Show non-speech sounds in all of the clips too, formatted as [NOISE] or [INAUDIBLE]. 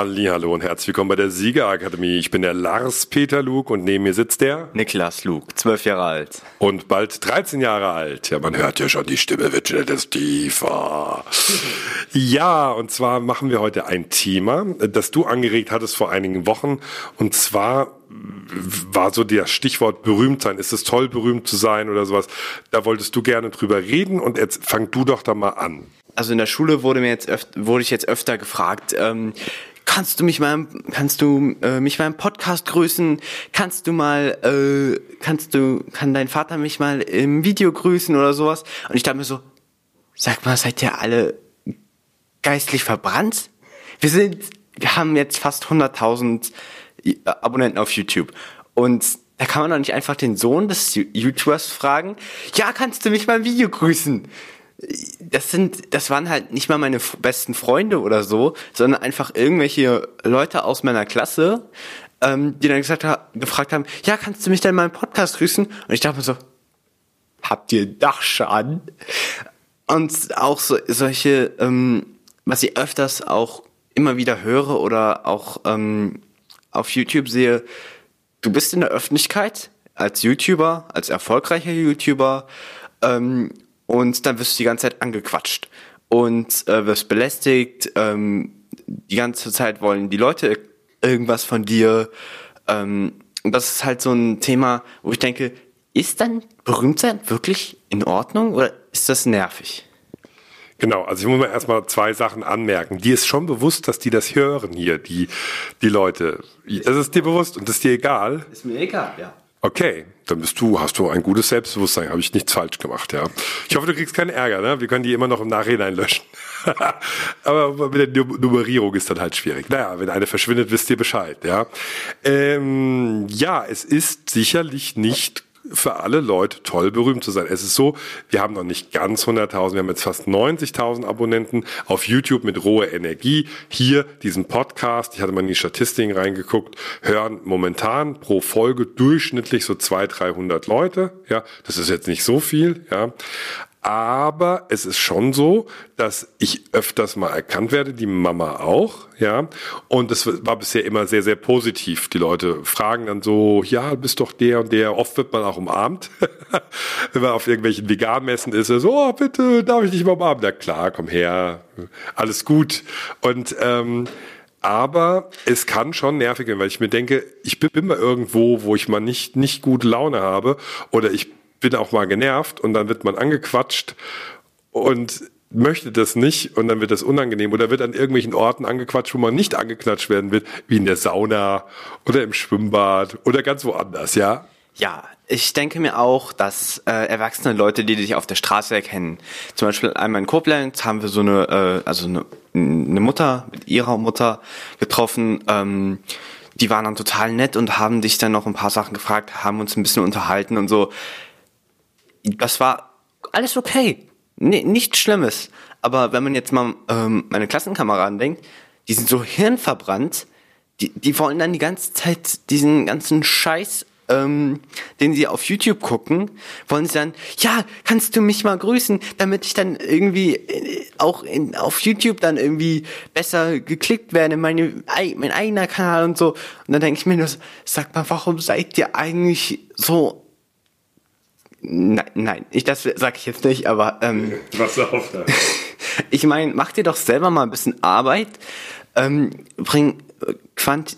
Hallo und herzlich willkommen bei der Siegerakademie. Ich bin der Lars Peter Luke und neben mir sitzt der Niklas Luke, zwölf Jahre alt. Und bald 13 Jahre alt. Ja, man hört ja schon, die Stimme wird schon etwas tiefer. ja, und zwar machen wir heute ein Thema, das du angeregt hattest vor einigen Wochen. Und zwar war so das Stichwort berühmt sein. Ist es toll, berühmt zu sein oder sowas? Da wolltest du gerne drüber reden und jetzt fang du doch da mal an. Also in der Schule wurde mir jetzt öfter, wurde ich jetzt öfter gefragt, ähm, kannst du mich mal, kannst du äh, mich mal im Podcast grüßen? Kannst du mal, äh, kannst du, kann dein Vater mich mal im Video grüßen oder sowas? Und ich dachte mir so, sag mal, seid ihr alle geistlich verbrannt? Wir sind, wir haben jetzt fast 100.000 äh, Abonnenten auf YouTube und da kann man doch nicht einfach den Sohn des YouTubers fragen, ja, kannst du mich mal im Video grüßen? Das sind, das waren halt nicht mal meine besten Freunde oder so, sondern einfach irgendwelche Leute aus meiner Klasse, ähm, die dann gesagt gefragt haben, ja, kannst du mich denn mal im Podcast grüßen? Und ich dachte mir so, habt ihr Dachschaden? Und auch so, solche, ähm, was ich öfters auch immer wieder höre oder auch ähm, auf YouTube sehe, du bist in der Öffentlichkeit als YouTuber, als erfolgreicher YouTuber ähm, und dann wirst du die ganze Zeit angequatscht und äh, wirst belästigt. Ähm, die ganze Zeit wollen die Leute irgendwas von dir. Ähm, und das ist halt so ein Thema, wo ich denke, ist dann Berühmtsein wirklich in Ordnung oder ist das nervig? Genau, also ich muss mal erstmal zwei Sachen anmerken. Dir ist schon bewusst, dass die das hören hier, die, die Leute. Das ist dir bewusst und das ist dir egal. Ist mir egal, ja. Okay, dann bist du, hast du ein gutes Selbstbewusstsein, habe ich nichts falsch gemacht, ja. Ich hoffe, du kriegst keinen Ärger, ne? Wir können die immer noch im Nachhinein löschen. [LAUGHS] Aber mit der Nummerierung ist dann halt schwierig. Naja, wenn eine verschwindet, wisst ihr Bescheid, ja. Ähm, ja, es ist sicherlich nicht für alle Leute toll, berühmt zu sein. Es ist so, wir haben noch nicht ganz 100.000, wir haben jetzt fast 90.000 Abonnenten auf YouTube mit roher Energie. Hier diesen Podcast, ich hatte mal in die Statistiken reingeguckt, hören momentan pro Folge durchschnittlich so 200, 300 Leute. Ja, das ist jetzt nicht so viel, ja. Aber es ist schon so, dass ich öfters mal erkannt werde, die Mama auch, ja. Und das war bisher immer sehr, sehr positiv. Die Leute fragen dann so, ja, bist doch der und der. Oft wird man auch umarmt. [LAUGHS] Wenn man auf irgendwelchen Veganmessen ist, so, oh, bitte, darf ich dich mal umarmen? Ja klar, komm her, alles gut. Und ähm, aber es kann schon nervig werden, weil ich mir denke, ich bin immer irgendwo, wo ich mal nicht, nicht gute Laune habe oder ich bin auch mal genervt und dann wird man angequatscht und möchte das nicht und dann wird das unangenehm oder wird an irgendwelchen Orten angequatscht, wo man nicht angeklatscht werden will, wie in der Sauna oder im Schwimmbad oder ganz woanders, ja? Ja, ich denke mir auch, dass äh, erwachsene Leute, die dich auf der Straße erkennen, zum Beispiel einmal in Koblenz haben wir so eine, äh, also eine, eine Mutter mit ihrer Mutter getroffen, ähm, die waren dann total nett und haben dich dann noch ein paar Sachen gefragt, haben uns ein bisschen unterhalten und so das war alles okay. Nee, nichts Schlimmes. Aber wenn man jetzt mal ähm, meine Klassenkameraden denkt, die sind so hirnverbrannt, die, die wollen dann die ganze Zeit diesen ganzen Scheiß, ähm, den sie auf YouTube gucken, wollen sie dann, ja, kannst du mich mal grüßen, damit ich dann irgendwie äh, auch in, auf YouTube dann irgendwie besser geklickt werde, meine, mein eigener Kanal und so. Und dann denke ich mir nur, sag mal, warum seid ihr eigentlich so Nein, nein, ich, das sage ich jetzt nicht, aber ähm, was auf da? [LAUGHS] ich meine, mach dir doch selber mal ein bisschen Arbeit, ähm, bring äh, Quant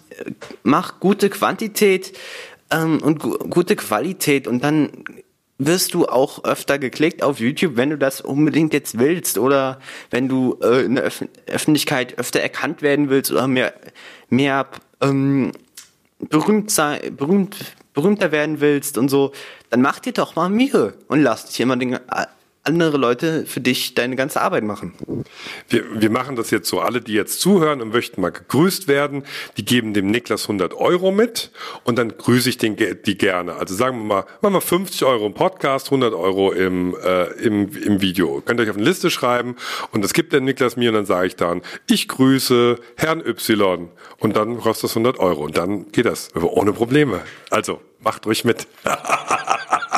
mach gute Quantität ähm, und gu gute Qualität und dann wirst du auch öfter geklickt auf YouTube, wenn du das unbedingt jetzt willst oder wenn du äh, in der Öf Öffentlichkeit öfter erkannt werden willst oder mehr mehr ähm, berühmt sein, berühmt berühmter werden willst und so, dann mach dir doch mal Mühe und lass dich immer den, andere Leute für dich deine ganze Arbeit machen. Wir, wir machen das jetzt so. Alle, die jetzt zuhören und möchten mal gegrüßt werden, die geben dem Niklas 100 Euro mit und dann grüße ich den, die gerne. Also sagen wir mal, machen wir 50 Euro im Podcast, 100 Euro im, äh, im, im Video. Könnt ihr euch auf eine Liste schreiben und das gibt der Niklas mir und dann sage ich dann, ich grüße Herrn Y und dann kostet das 100 Euro und dann geht das ohne Probleme. Also macht ruhig mit. [LAUGHS]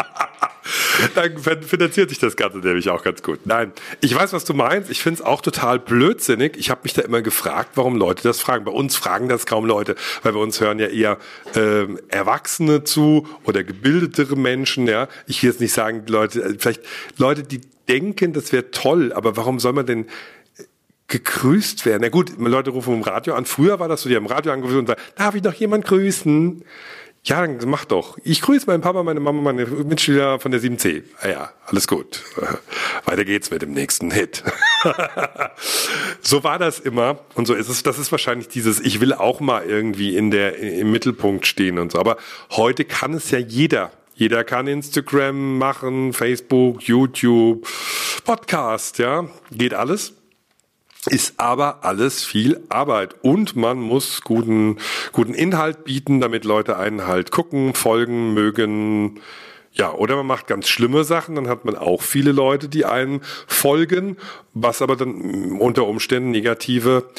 dann finanziert sich das Ganze nämlich auch ganz gut. Nein, ich weiß, was du meinst. Ich finde es auch total blödsinnig. Ich habe mich da immer gefragt, warum Leute das fragen. Bei uns fragen das kaum Leute, weil bei uns hören ja eher ähm, Erwachsene zu oder gebildetere Menschen. Ja, ich will jetzt nicht sagen, Leute, äh, vielleicht Leute, die denken, das wäre toll, aber warum soll man denn gegrüßt werden? Na gut, Leute rufen im Radio an. Früher war das so, die haben im Radio angerufen und sagen, darf ich noch jemand grüßen? Ja, dann mach doch. Ich grüße meinen Papa, meine Mama, meine Mitschüler von der 7C. Ah ja, alles gut. [LAUGHS] Weiter geht's mit dem nächsten Hit. [LAUGHS] so war das immer und so ist es. Das ist wahrscheinlich dieses, ich will auch mal irgendwie in der, im Mittelpunkt stehen und so. Aber heute kann es ja jeder. Jeder kann Instagram machen, Facebook, YouTube, Podcast, ja. Geht alles ist aber alles viel Arbeit und man muss guten, guten Inhalt bieten, damit Leute einen halt gucken, folgen, mögen. Ja, oder man macht ganz schlimme Sachen, dann hat man auch viele Leute, die einen folgen, was aber dann unter Umständen negative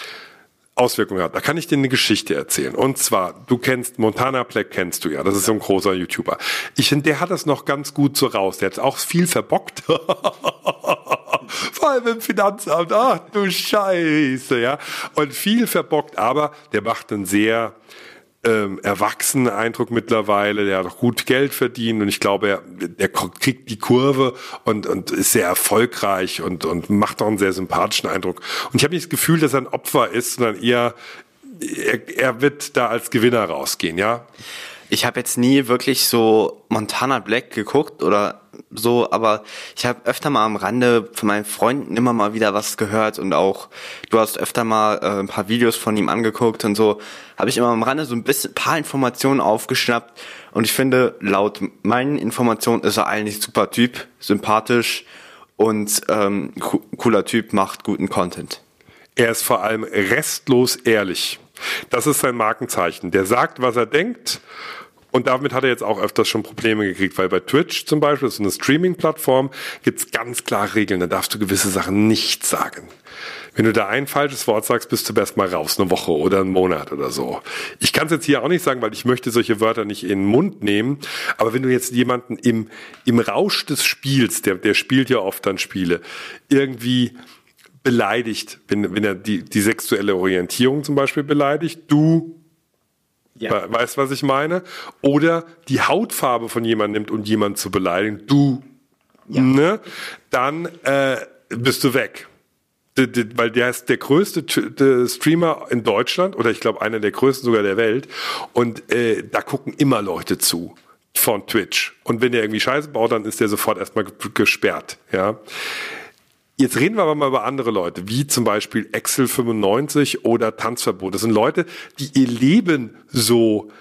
Auswirkungen hat. Da kann ich dir eine Geschichte erzählen. Und zwar, du kennst Montana Black, kennst du ja. Das ist so ein großer YouTuber. Ich finde, der hat das noch ganz gut so raus. Der hat auch viel verbockt. [LAUGHS] [LAUGHS] Vor allem im Finanzamt. Ach du Scheiße, ja. Und viel verbockt, aber der macht einen sehr ähm, erwachsenen Eindruck mittlerweile. Der hat auch gut Geld verdient und ich glaube, er, er kriegt die Kurve und, und ist sehr erfolgreich und, und macht auch einen sehr sympathischen Eindruck. Und ich habe nicht das Gefühl, dass er ein Opfer ist, sondern eher, er, er wird da als Gewinner rausgehen, ja. Ich habe jetzt nie wirklich so Montana Black geguckt oder so, aber ich habe öfter mal am Rande von meinen Freunden immer mal wieder was gehört und auch du hast öfter mal äh, ein paar Videos von ihm angeguckt und so habe ich immer am Rande so ein bisschen paar Informationen aufgeschnappt und ich finde laut meinen Informationen ist er eigentlich super Typ, sympathisch und ähm, cooler Typ, macht guten Content. Er ist vor allem restlos ehrlich. Das ist sein Markenzeichen. Der sagt, was er denkt und damit hat er jetzt auch öfters schon Probleme gekriegt, weil bei Twitch zum Beispiel, das ist eine Streaming-Plattform, gibt's ganz klar Regeln, da darfst du gewisse Sachen nicht sagen. Wenn du da ein falsches Wort sagst, bist du erst mal raus, eine Woche oder einen Monat oder so. Ich kann es jetzt hier auch nicht sagen, weil ich möchte solche Wörter nicht in den Mund nehmen. Aber wenn du jetzt jemanden im, im Rausch des Spiels, der, der spielt ja oft dann Spiele, irgendwie beleidigt, wenn, wenn er die, die sexuelle Orientierung zum Beispiel beleidigt, du ja. Weißt was ich meine? Oder die Hautfarbe von jemandem nimmt, um jemanden zu beleidigen. Du, ja. ne? Dann äh, bist du weg. Weil der ist der größte Streamer in Deutschland oder ich glaube einer der größten sogar der Welt. Und äh, da gucken immer Leute zu von Twitch. Und wenn der irgendwie Scheiße baut, dann ist der sofort erstmal gesperrt. Ja. Jetzt reden wir aber mal über andere Leute, wie zum Beispiel Excel 95 oder Tanzverbot. Das sind Leute, die ihr Leben so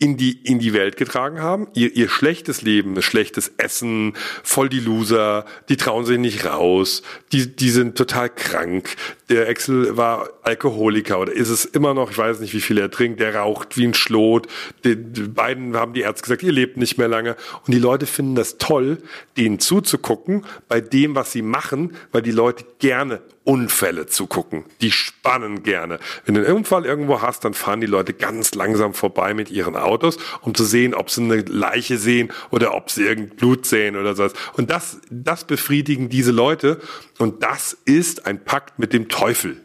in die, in die Welt getragen haben. Ihr, ihr schlechtes Leben, schlechtes Essen, voll die Loser, die trauen sich nicht raus, die, die sind total krank. Der Axel war Alkoholiker oder ist es immer noch, ich weiß nicht, wie viel er trinkt, der raucht wie ein Schlot. Die, die beiden haben die Ärzte gesagt, ihr lebt nicht mehr lange. Und die Leute finden das toll, denen zuzugucken bei dem, was sie machen, weil die Leute gerne Unfälle zu gucken. Die spannen gerne. Wenn du einen Unfall irgendwo hast, dann fahren die Leute ganz langsam vorbei mit ihren Autos, um zu sehen, ob sie eine Leiche sehen oder ob sie irgendein Blut sehen oder sowas. Und das, das befriedigen diese Leute. Und das ist ein Pakt mit dem Teufel.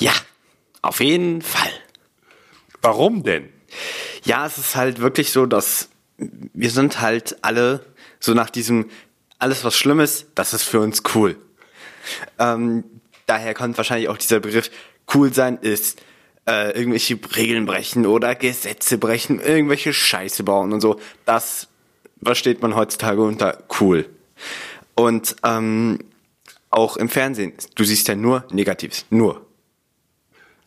Ja, auf jeden Fall. Warum denn? Ja, es ist halt wirklich so, dass wir sind halt alle so nach diesem alles was schlimm ist, das ist für uns cool. Ähm, daher kommt wahrscheinlich auch dieser Begriff, cool sein ist äh, irgendwelche Regeln brechen oder Gesetze brechen, irgendwelche Scheiße bauen und so. Das versteht man heutzutage unter cool. Und ähm, auch im Fernsehen, du siehst ja nur Negatives, nur.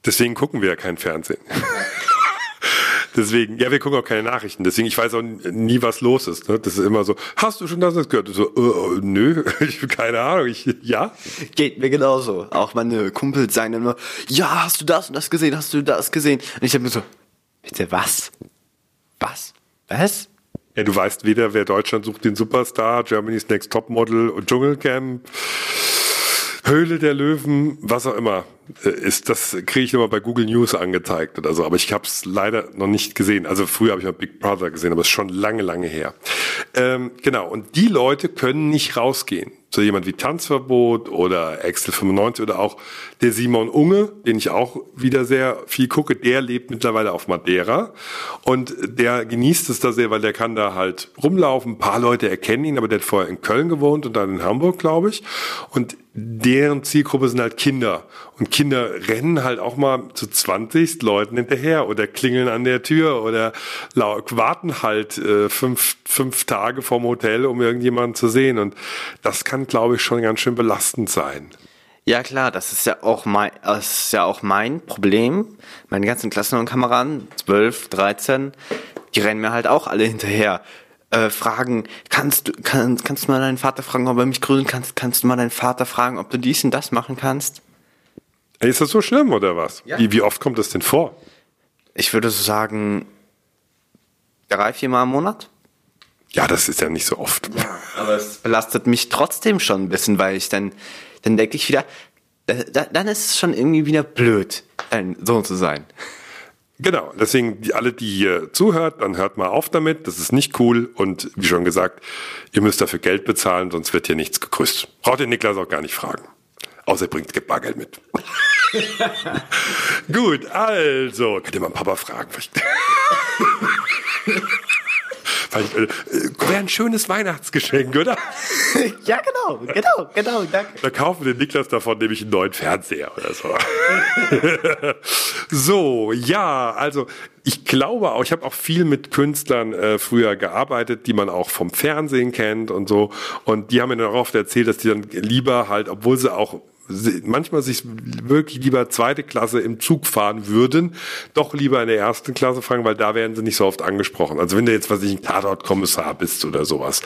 Deswegen gucken wir ja kein Fernsehen. [LAUGHS] Deswegen, ja, wir gucken auch keine Nachrichten. Deswegen, ich weiß auch nie, was los ist. Ne? Das ist immer so, hast du schon das, das gehört? So, äh, nö, [LAUGHS] ich habe keine Ahnung. Ich, ja? Geht mir genauso. Auch meine Kumpels sagen immer, ja, hast du das und das gesehen? Hast du das gesehen? Und ich habe mir so, bitte was? Was? Was? Ja, du weißt weder, wer Deutschland sucht den Superstar, Germany's Next Topmodel und Dschungelcamp. Höhle der Löwen, was auch immer äh, ist, das kriege ich immer bei Google News angezeigt oder so, aber ich habe es leider noch nicht gesehen. Also früher habe ich mal Big Brother gesehen, aber es ist schon lange, lange her. Ähm, genau, und die Leute können nicht rausgehen so jemand wie Tanzverbot oder Excel 95 oder auch der Simon Unge, den ich auch wieder sehr viel gucke, der lebt mittlerweile auf Madeira und der genießt es da sehr, weil der kann da halt rumlaufen. Ein paar Leute erkennen ihn, aber der hat vorher in Köln gewohnt und dann in Hamburg, glaube ich. Und deren Zielgruppe sind halt Kinder. Und Kinder rennen halt auch mal zu 20 Leuten hinterher oder klingeln an der Tür oder warten halt äh, fünf, fünf Tage vorm Hotel, um irgendjemanden zu sehen. Und das kann, glaube ich, schon ganz schön belastend sein. Ja klar, das ist ja auch mein, das ist ja auch mein Problem. Meine ganzen Klassen und Kameraden, 12, 13, die rennen mir halt auch alle hinterher äh, fragen, kannst du, kann, kannst du mal deinen Vater fragen, ob er mich grüßen kannst, kannst du mal deinen Vater fragen, ob du dies und das machen kannst? Ist das so schlimm oder was? Ja. Wie, wie oft kommt das denn vor? Ich würde so sagen, drei, vier Mal im Monat. Ja, das ist ja nicht so oft. Ja, aber es belastet mich trotzdem schon ein bisschen, weil ich dann, dann denke ich wieder, da, da, dann ist es schon irgendwie wieder blöd, ein Sohn zu sein. Genau, deswegen die, alle, die hier zuhört, dann hört mal auf damit. Das ist nicht cool und wie schon gesagt, ihr müsst dafür Geld bezahlen, sonst wird hier nichts gegrüßt. Braucht ihr Niklas auch gar nicht fragen. Außer er bringt Bargeld mit. [LAUGHS] Gut, also, könnt ihr mal Papa fragen. [LAUGHS] Äh, Wäre ein schönes Weihnachtsgeschenk, oder? [LAUGHS] ja, genau, genau, genau, danke. Da kaufen wir Niklas davon nämlich einen neuen Fernseher oder so. [LAUGHS] so, ja, also ich glaube auch, ich habe auch viel mit Künstlern äh, früher gearbeitet, die man auch vom Fernsehen kennt und so. Und die haben mir dann auch oft erzählt, dass die dann lieber halt, obwohl sie auch manchmal sich wirklich lieber zweite Klasse im Zug fahren würden, doch lieber in der ersten Klasse fragen, weil da werden sie nicht so oft angesprochen. Also wenn du jetzt, was ich, ein Tatortkommissar bist oder sowas.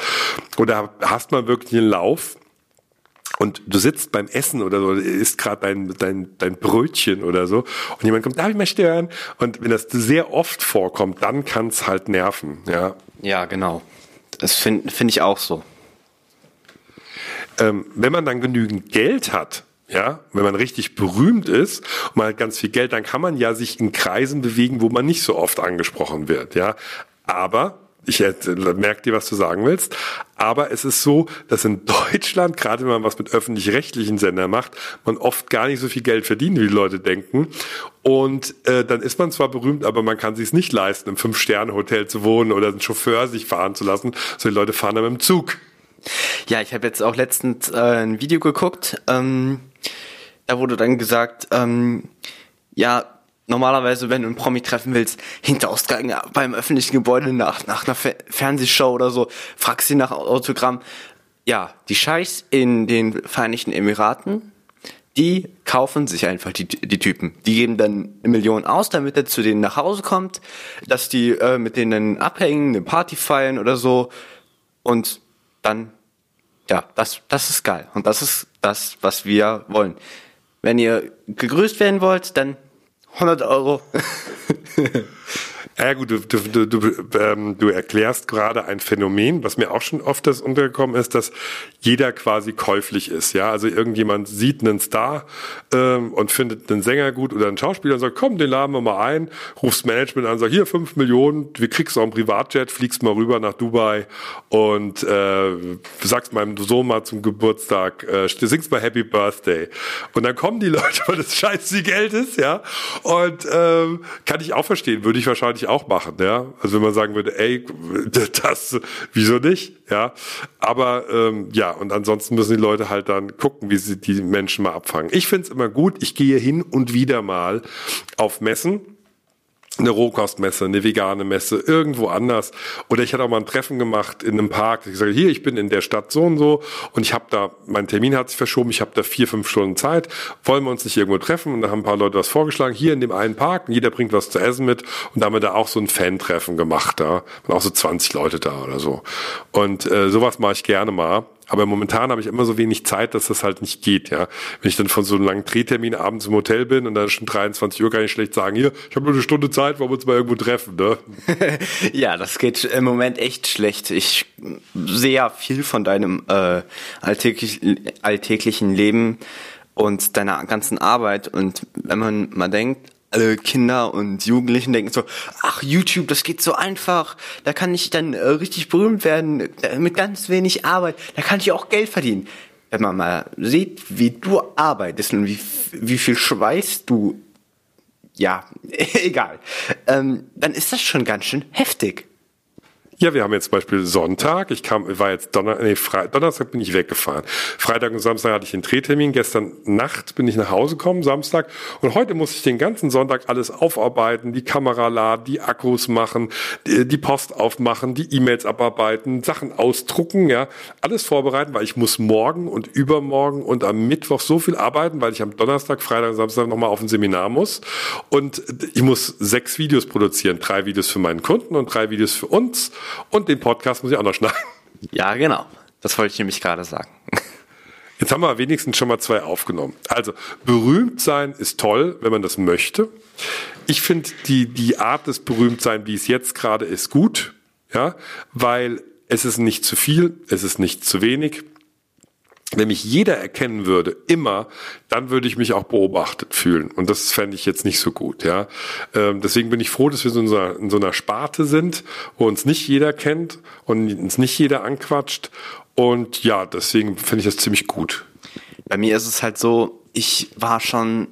Oder hast mal wirklich einen Lauf, und du sitzt beim Essen oder so, isst gerade dein, dein, dein Brötchen oder so und jemand kommt, darf ich mal stören? Und wenn das sehr oft vorkommt, dann kann es halt nerven, ja. Ja, genau. Das finde find ich auch so. Ähm, wenn man dann genügend Geld hat, ja, wenn man richtig berühmt ist und man hat ganz viel Geld, dann kann man ja sich in Kreisen bewegen, wo man nicht so oft angesprochen wird, ja. Aber ich merke dir, was du sagen willst. Aber es ist so, dass in Deutschland, gerade wenn man was mit öffentlich-rechtlichen Sendern macht, man oft gar nicht so viel Geld verdient, wie die Leute denken. Und äh, dann ist man zwar berühmt, aber man kann sich es nicht leisten, im Fünf-Sterne-Hotel zu wohnen oder einen Chauffeur sich fahren zu lassen. So die Leute fahren dann mit dem Zug. Ja, ich habe jetzt auch letztens äh, ein Video geguckt. Ähm, da wurde dann gesagt, ähm, ja, normalerweise, wenn du einen Promi treffen willst, Hinterausgang beim öffentlichen Gebäude nach, nach einer Fe Fernsehshow oder so, fragst sie nach Autogramm. Ja, die Scheichs in den Vereinigten Emiraten, die kaufen sich einfach die, die Typen. Die geben dann eine Million aus, damit er zu denen nach Hause kommt, dass die äh, mit denen abhängen, eine Party feiern oder so. Und dann, ja, das, das ist geil. Und das ist das, was wir wollen. Wenn ihr gegrüßt werden wollt, dann 100 Euro. [LAUGHS] Ja gut, du, du, du, ähm, du erklärst gerade ein Phänomen, was mir auch schon oft das untergekommen ist, dass jeder quasi käuflich ist. Ja, also irgendjemand sieht einen Star ähm, und findet einen Sänger gut oder einen Schauspieler und sagt, komm, den laden wir mal ein, rufst Management an, sagt, hier fünf Millionen, wir kriegst auch einen Privatjet, fliegst mal rüber nach Dubai und äh, sagst meinem Sohn mal zum Geburtstag, äh, singst mal Happy Birthday. Und dann kommen die [LAUGHS] Leute, weil das scheiße Geld ist, ja. Und ähm, kann ich auch verstehen, würde ich wahrscheinlich auch machen, ja. Also wenn man sagen würde, ey, [LAUGHS] das, wieso nicht, ja. Aber ähm, ja, und ansonsten müssen die Leute halt dann gucken, wie sie die Menschen mal abfangen. Ich find's immer gut, ich gehe hin und wieder mal auf Messen eine Rohkostmesse, eine vegane Messe, irgendwo anders. Oder ich hatte auch mal ein Treffen gemacht in einem Park. Ich sage, hier, ich bin in der Stadt so und so und ich habe da, mein Termin hat sich verschoben, ich habe da vier, fünf Stunden Zeit. Wollen wir uns nicht irgendwo treffen? Und da haben ein paar Leute was vorgeschlagen, hier in dem einen Park und jeder bringt was zu essen mit. Und da haben wir da auch so ein Fan-Treffen gemacht. Da waren auch so 20 Leute da oder so. Und äh, sowas mache ich gerne mal. Aber momentan habe ich immer so wenig Zeit, dass das halt nicht geht, ja. Wenn ich dann von so einem langen Drehtermin abends im Hotel bin und dann schon 23 Uhr, kann ich schlecht sagen, hier, ich habe nur eine Stunde Zeit, wollen wir uns mal irgendwo treffen, ne? [LAUGHS] ja, das geht im Moment echt schlecht. Ich sehe ja viel von deinem äh, alltäglich, alltäglichen Leben und deiner ganzen Arbeit und wenn man mal denkt, alle Kinder und Jugendlichen denken so, ach YouTube, das geht so einfach, da kann ich dann äh, richtig berühmt werden, äh, mit ganz wenig Arbeit, da kann ich auch Geld verdienen. Wenn man mal sieht, wie du arbeitest und wie, wie viel Schweiß du, ja, [LAUGHS] egal, ähm, dann ist das schon ganz schön heftig. Ja, wir haben jetzt zum Beispiel Sonntag. Ich kam, war jetzt Donner, nee, Fre Donnerstag bin ich weggefahren. Freitag und Samstag hatte ich einen Drehtermin. Gestern Nacht bin ich nach Hause gekommen, Samstag. Und heute muss ich den ganzen Sonntag alles aufarbeiten, die Kamera laden, die Akkus machen, die, Post aufmachen, die E-Mails abarbeiten, Sachen ausdrucken, ja. Alles vorbereiten, weil ich muss morgen und übermorgen und am Mittwoch so viel arbeiten, weil ich am Donnerstag, Freitag und Samstag nochmal auf ein Seminar muss. Und ich muss sechs Videos produzieren. Drei Videos für meinen Kunden und drei Videos für uns. Und den Podcast muss ich auch noch schneiden. Ja, genau. Das wollte ich nämlich gerade sagen. Jetzt haben wir wenigstens schon mal zwei aufgenommen. Also, berühmt sein ist toll, wenn man das möchte. Ich finde die, die Art des Berühmtsein, wie es jetzt gerade ist, gut. Ja, weil es ist nicht zu viel, es ist nicht zu wenig wenn mich jeder erkennen würde, immer, dann würde ich mich auch beobachtet fühlen. Und das fände ich jetzt nicht so gut, ja. Ähm, deswegen bin ich froh, dass wir so in so, einer, in so einer Sparte sind, wo uns nicht jeder kennt und uns nicht jeder anquatscht. Und ja, deswegen finde ich das ziemlich gut. Bei mir ist es halt so, ich war schon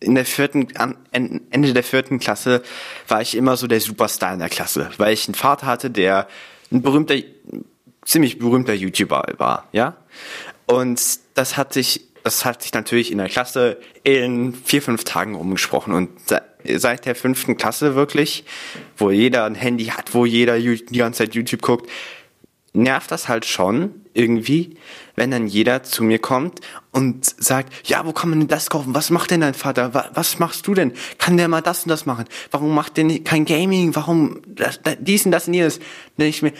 in der vierten, Ende der vierten Klasse war ich immer so der Superstar in der Klasse, weil ich einen Vater hatte, der ein berühmter, ziemlich berühmter YouTuber war, ja. Und das hat sich, das hat sich natürlich in der Klasse in vier, fünf Tagen umgesprochen. Und seit der fünften Klasse wirklich, wo jeder ein Handy hat, wo jeder die ganze Zeit YouTube guckt, nervt das halt schon irgendwie, wenn dann jeder zu mir kommt und sagt, ja, wo kann man denn das kaufen? Was macht denn dein Vater? Was, machst du denn? Kann der mal das und das machen? Warum macht der kein Gaming? Warum das, dies und das und jenes? Dann ich mir,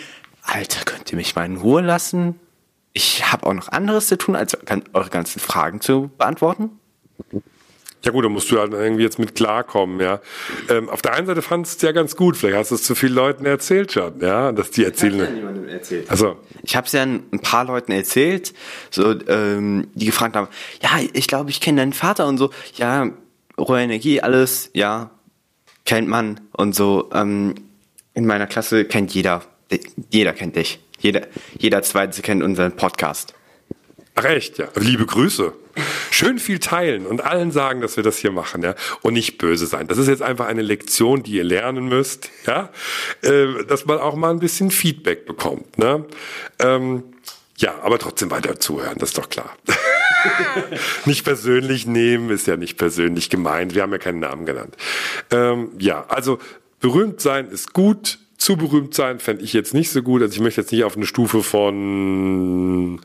Alter, könnt ihr mich mal in Ruhe lassen? Ich habe auch noch anderes zu tun, als eure ganzen Fragen zu beantworten. Ja gut, da musst du halt irgendwie jetzt mit klarkommen, ja. Ähm, auf der einen Seite fandest du es ja ganz gut, vielleicht hast du es zu vielen Leuten erzählt schon, ja, dass die erzählen. Ich habe ja niemandem erzählt. Also ich habe es ja ein paar Leuten erzählt, so ähm, die gefragt haben, ja, ich glaube, ich kenne deinen Vater und so, ja, rohe Energie, alles, ja, kennt man und so. Ähm, in meiner Klasse kennt jeder, jeder kennt dich. Jeder, jeder Zweite kennt unseren Podcast. Ach echt, ja. Liebe Grüße. Schön viel teilen und allen sagen, dass wir das hier machen, ja. Und nicht böse sein. Das ist jetzt einfach eine Lektion, die ihr lernen müsst, ja. Äh, dass man auch mal ein bisschen Feedback bekommt, ne. Ähm, ja, aber trotzdem weiter zuhören, das ist doch klar. [LAUGHS] nicht persönlich nehmen ist ja nicht persönlich gemeint. Wir haben ja keinen Namen genannt. Ähm, ja, also berühmt sein ist gut, zu berühmt sein fände ich jetzt nicht so gut. Also ich möchte jetzt nicht auf eine Stufe von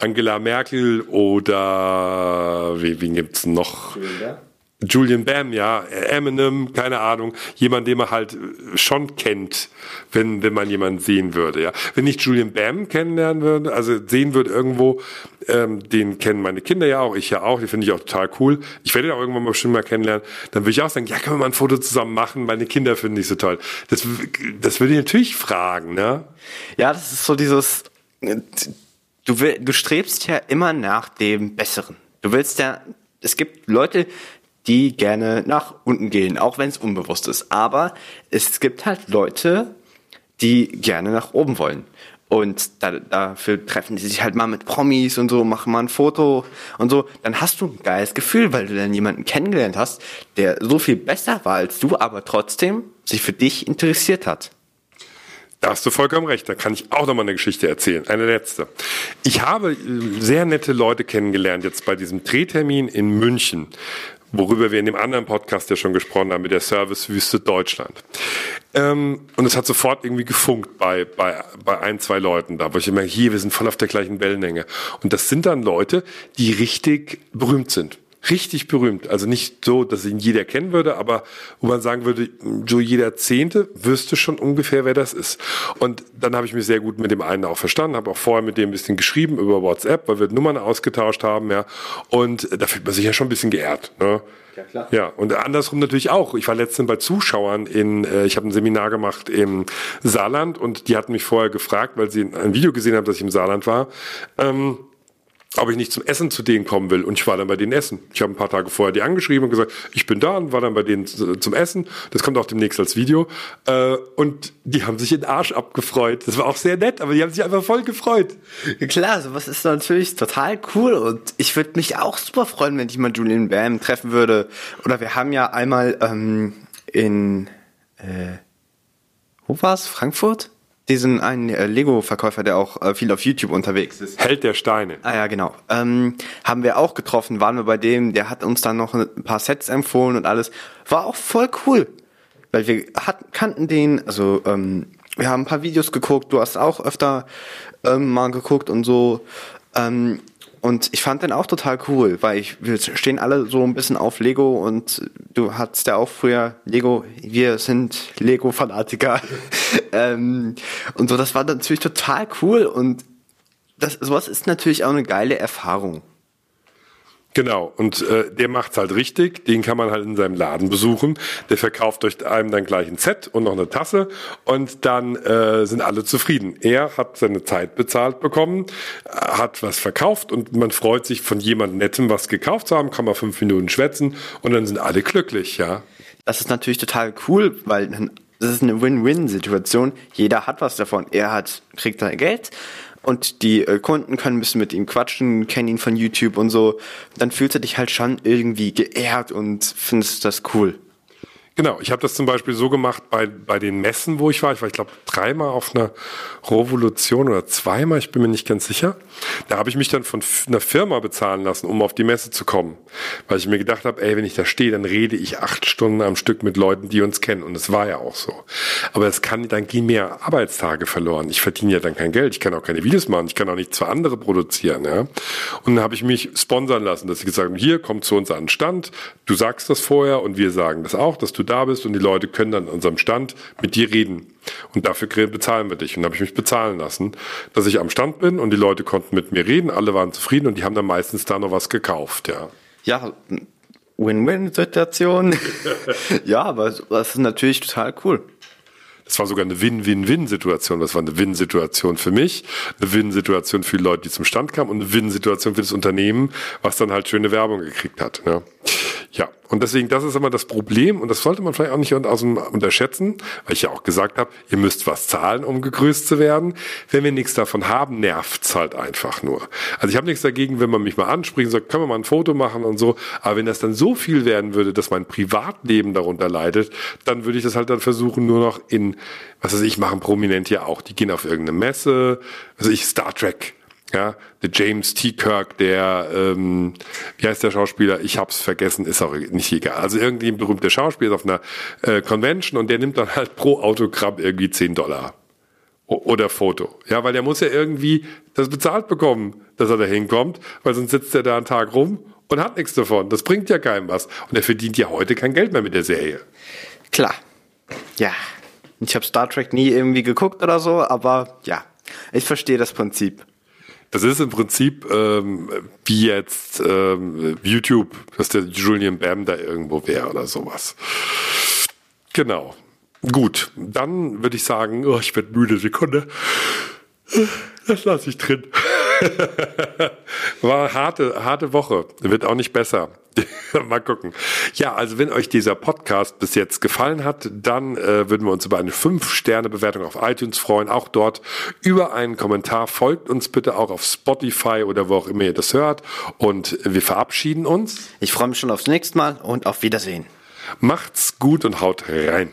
Angela Merkel oder wie, wen gibt's noch? Ja. Julian Bam, ja, Eminem, keine Ahnung, jemand, den man halt schon kennt, wenn, wenn man jemanden sehen würde, ja. Wenn ich Julian Bam kennenlernen würde, also sehen würde irgendwo, ähm, den kennen meine Kinder ja auch, ich ja auch, die finde ich auch total cool. Ich werde ihn auch irgendwann mal bestimmt mal kennenlernen. Dann würde ich auch sagen, ja, können wir mal ein Foto zusammen machen, meine Kinder finden ich so toll. Das, das würde ich natürlich fragen, ne? Ja, das ist so dieses, du, will, du strebst ja immer nach dem Besseren. Du willst ja, es gibt Leute, die gerne nach unten gehen, auch wenn es unbewusst ist. Aber es gibt halt Leute, die gerne nach oben wollen. Und da, dafür treffen die sich halt mal mit Promis und so, machen mal ein Foto und so. Dann hast du ein geiles Gefühl, weil du dann jemanden kennengelernt hast, der so viel besser war als du, aber trotzdem sich für dich interessiert hat. Da hast du vollkommen recht. Da kann ich auch noch mal eine Geschichte erzählen. Eine letzte. Ich habe äh, sehr nette Leute kennengelernt jetzt bei diesem Drehtermin in München worüber wir in dem anderen Podcast ja schon gesprochen haben, mit der Servicewüste Deutschland. Ähm, und es hat sofort irgendwie gefunkt bei, bei, bei ein, zwei Leuten da, wo ich immer, hier, wir sind voll auf der gleichen Wellenlänge. Und das sind dann Leute, die richtig berühmt sind richtig berühmt. Also nicht so, dass ihn jeder kennen würde, aber wo man sagen würde, so jeder Zehnte wüsste schon ungefähr, wer das ist. Und dann habe ich mich sehr gut mit dem einen auch verstanden, habe auch vorher mit dem ein bisschen geschrieben über WhatsApp, weil wir Nummern ausgetauscht haben, ja. Und da fühlt man sich ja schon ein bisschen geehrt. Ne? Ja, klar. Ja, und andersrum natürlich auch. Ich war letztens bei Zuschauern in, äh, ich habe ein Seminar gemacht im Saarland und die hatten mich vorher gefragt, weil sie ein Video gesehen haben, dass ich im Saarland war. Ähm, ob ich nicht zum Essen zu denen kommen will. Und ich war dann bei denen essen. Ich habe ein paar Tage vorher die angeschrieben und gesagt, ich bin da und war dann bei denen zum Essen. Das kommt auch demnächst als Video. Äh, und die haben sich in den Arsch abgefreut. Das war auch sehr nett, aber die haben sich einfach voll gefreut. Klar, sowas ist natürlich total cool. Und ich würde mich auch super freuen, wenn ich mal Julian Bam treffen würde. Oder wir haben ja einmal ähm, in, äh, wo war's? Frankfurt? Diesen einen äh, Lego-Verkäufer, der auch äh, viel auf YouTube unterwegs ist. Held der Steine. Ah ja, genau. Ähm, haben wir auch getroffen, waren wir bei dem, der hat uns dann noch ein paar Sets empfohlen und alles. War auch voll cool. Weil wir hatten, kannten den, also ähm, wir haben ein paar Videos geguckt, du hast auch öfter ähm, mal geguckt und so. Ähm, und ich fand den auch total cool, weil ich, wir stehen alle so ein bisschen auf Lego und du hattest ja auch früher Lego, wir sind Lego-Fanatiker. [LAUGHS] ähm, und so, das war natürlich total cool und das, sowas ist natürlich auch eine geile Erfahrung. Genau, und äh, der macht's halt richtig, den kann man halt in seinem Laden besuchen. Der verkauft euch einem dann gleich ein Set und noch eine Tasse und dann äh, sind alle zufrieden. Er hat seine Zeit bezahlt bekommen, hat was verkauft und man freut sich von jemand Nettem was gekauft zu haben, kann man fünf Minuten schwätzen und dann sind alle glücklich, ja. Das ist natürlich total cool, weil das ist eine Win-Win-Situation. Jeder hat was davon. Er hat, kriegt sein Geld und die äh, Kunden können ein bisschen mit ihm quatschen, kennen ihn von YouTube und so, dann fühlst du dich halt schon irgendwie geehrt und findest das cool. Genau, ich habe das zum Beispiel so gemacht bei, bei den Messen, wo ich war. Ich war, ich glaube, dreimal auf einer Revolution oder zweimal, ich bin mir nicht ganz sicher. Da habe ich mich dann von einer Firma bezahlen lassen, um auf die Messe zu kommen. Weil ich mir gedacht habe, ey, wenn ich da stehe, dann rede ich acht Stunden am Stück mit Leuten, die uns kennen. Und es war ja auch so. Aber es kann, dann gehen mehr Arbeitstage verloren. Ich verdiene ja dann kein Geld. Ich kann auch keine Videos machen. Ich kann auch nichts für andere produzieren. Ja? Und dann habe ich mich sponsern lassen, dass ich gesagt habe, hier, komm zu uns an den Stand. Du sagst das vorher und wir sagen das auch, dass du da bist und die Leute können dann an unserem Stand mit dir reden. Und dafür bezahlen wir dich. Und da habe ich mich bezahlen lassen, dass ich am Stand bin und die Leute konnten mit mir reden, alle waren zufrieden und die haben dann meistens da noch was gekauft, ja. Ja, Win-Win-Situation. [LAUGHS] ja, aber das ist natürlich total cool. Das war sogar eine Win-Win-Win-Situation. Das war eine Win-Situation für mich, eine Win-Situation für die Leute, die zum Stand kamen und eine Win-Situation für das Unternehmen, was dann halt schöne Werbung gekriegt hat. Ja. Ja, und deswegen, das ist immer das Problem und das sollte man vielleicht auch nicht unterschätzen, weil ich ja auch gesagt habe, ihr müsst was zahlen, um gegrüßt zu werden. Wenn wir nichts davon haben, nervt's halt einfach nur. Also ich habe nichts dagegen, wenn man mich mal anspricht und sagt, können wir mal ein Foto machen und so, aber wenn das dann so viel werden würde, dass mein Privatleben darunter leidet, dann würde ich das halt dann versuchen, nur noch in, was weiß ich, machen Prominent ja auch, die gehen auf irgendeine Messe, also ich Star Trek ja, der James T. Kirk, der, ähm, wie heißt der Schauspieler? Ich hab's vergessen, ist auch nicht egal. Also irgendwie ein berühmter Schauspieler ist auf einer äh, Convention und der nimmt dann halt pro Autogramm irgendwie 10 Dollar. O oder Foto. Ja, weil der muss ja irgendwie das bezahlt bekommen, dass er da hinkommt, weil sonst sitzt er da einen Tag rum und hat nichts davon. Das bringt ja keinem was. Und er verdient ja heute kein Geld mehr mit der Serie. Klar. Ja. Ich habe Star Trek nie irgendwie geguckt oder so, aber ja, ich verstehe das Prinzip. Das ist im Prinzip ähm, wie jetzt ähm, YouTube, dass der Julian Bam da irgendwo wäre oder sowas. Genau. Gut, dann würde ich sagen, oh, ich werde müde, Sekunde. Das lasse ich drin. [LAUGHS] War harte, harte Woche. Wird auch nicht besser. [LAUGHS] Mal gucken. Ja, also wenn euch dieser Podcast bis jetzt gefallen hat, dann äh, würden wir uns über eine 5-Sterne-Bewertung auf iTunes freuen. Auch dort über einen Kommentar. Folgt uns bitte auch auf Spotify oder wo auch immer ihr das hört. Und wir verabschieden uns. Ich freue mich schon aufs nächste Mal und auf Wiedersehen. Macht's gut und haut rein.